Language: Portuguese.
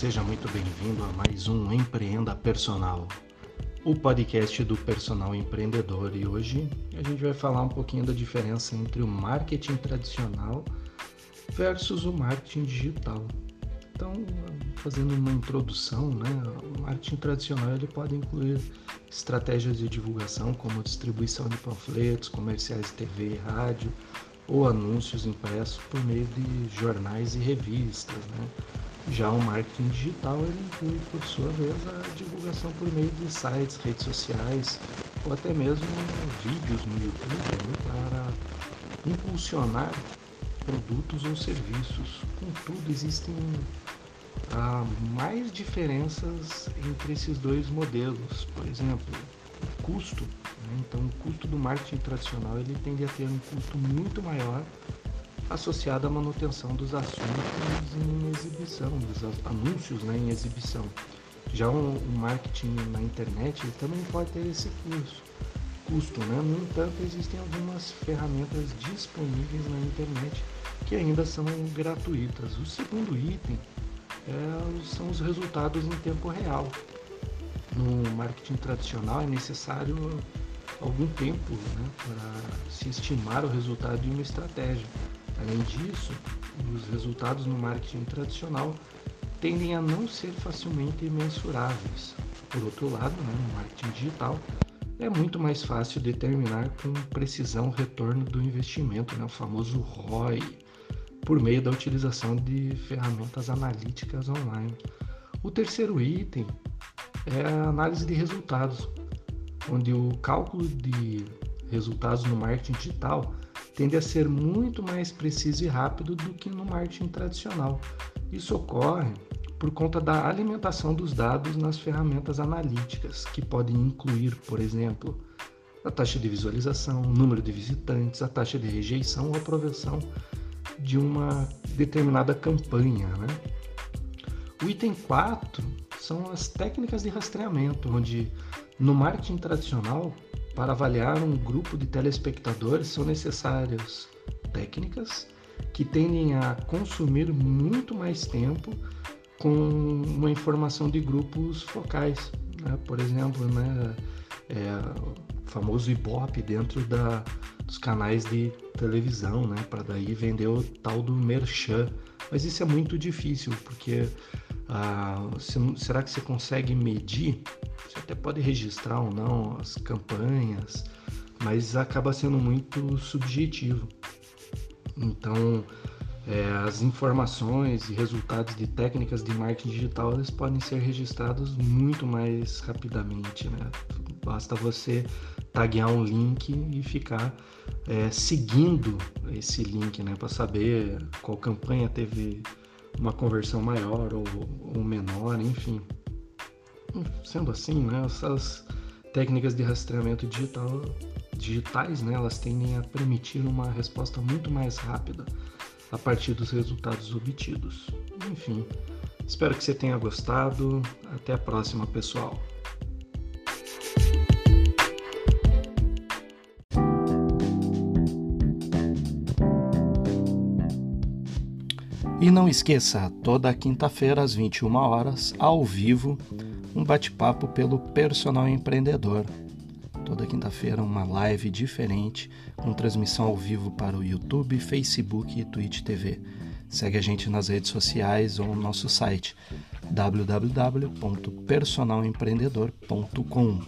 seja muito bem-vindo a mais um Empreenda Personal, o podcast do personal empreendedor. E hoje a gente vai falar um pouquinho da diferença entre o marketing tradicional versus o marketing digital. Então, fazendo uma introdução, né, o marketing tradicional ele pode incluir estratégias de divulgação como distribuição de panfletos, comerciais de TV e rádio, ou anúncios impressos por meio de jornais e revistas. Né? Já o marketing digital ele inclui, por sua vez, a divulgação por meio de sites, redes sociais ou até mesmo vídeos no YouTube né? para impulsionar produtos ou serviços. Contudo, existem há mais diferenças entre esses dois modelos. Por exemplo, custo. Né? Então, o custo do marketing tradicional ele tende a ter um custo muito maior associado à manutenção dos assuntos em exibição, dos anúncios né, em exibição. Já o, o marketing na internet também pode ter esse custo, custo né? no entanto, existem algumas ferramentas disponíveis na internet que ainda são gratuitas. O segundo item é, são os resultados em tempo real no marketing tradicional é necessário algum tempo né, para se estimar o resultado de uma estratégia. Além disso, os resultados no marketing tradicional tendem a não ser facilmente mensuráveis. Por outro lado, né, no marketing digital, é muito mais fácil determinar com precisão o retorno do investimento, né, o famoso ROI, por meio da utilização de ferramentas analíticas online. O terceiro item é a análise de resultados, onde o cálculo de resultados no marketing digital tende a ser muito mais preciso e rápido do que no marketing tradicional. Isso ocorre por conta da alimentação dos dados nas ferramentas analíticas, que podem incluir, por exemplo, a taxa de visualização, o número de visitantes, a taxa de rejeição ou aprovação de uma determinada campanha. Né? O item 4 são as técnicas de rastreamento, onde no marketing tradicional, para avaliar um grupo de telespectadores, são necessárias técnicas que tendem a consumir muito mais tempo com uma informação de grupos focais. Né? Por exemplo, né, é, o famoso Ibope dentro da, dos canais de televisão, né, para daí vender o tal do merchan. Mas isso é muito difícil, porque ah, será que você consegue medir? Você até pode registrar ou não as campanhas, mas acaba sendo muito subjetivo. Então, é, as informações e resultados de técnicas de marketing digital eles podem ser registrados muito mais rapidamente, né? Basta você taguear um link e ficar é, seguindo esse link, né, para saber qual campanha teve uma conversão maior ou, ou menor, enfim. Sendo assim, né, essas técnicas de rastreamento digital, digitais, né, elas tendem a permitir uma resposta muito mais rápida a partir dos resultados obtidos. Enfim, espero que você tenha gostado. Até a próxima, pessoal. E não esqueça, toda quinta-feira às 21 horas, ao vivo, um bate-papo pelo personal empreendedor. Toda quinta-feira uma live diferente, com transmissão ao vivo para o YouTube, Facebook e Twitch TV. Segue a gente nas redes sociais ou no nosso site www.personalempreendedor.com.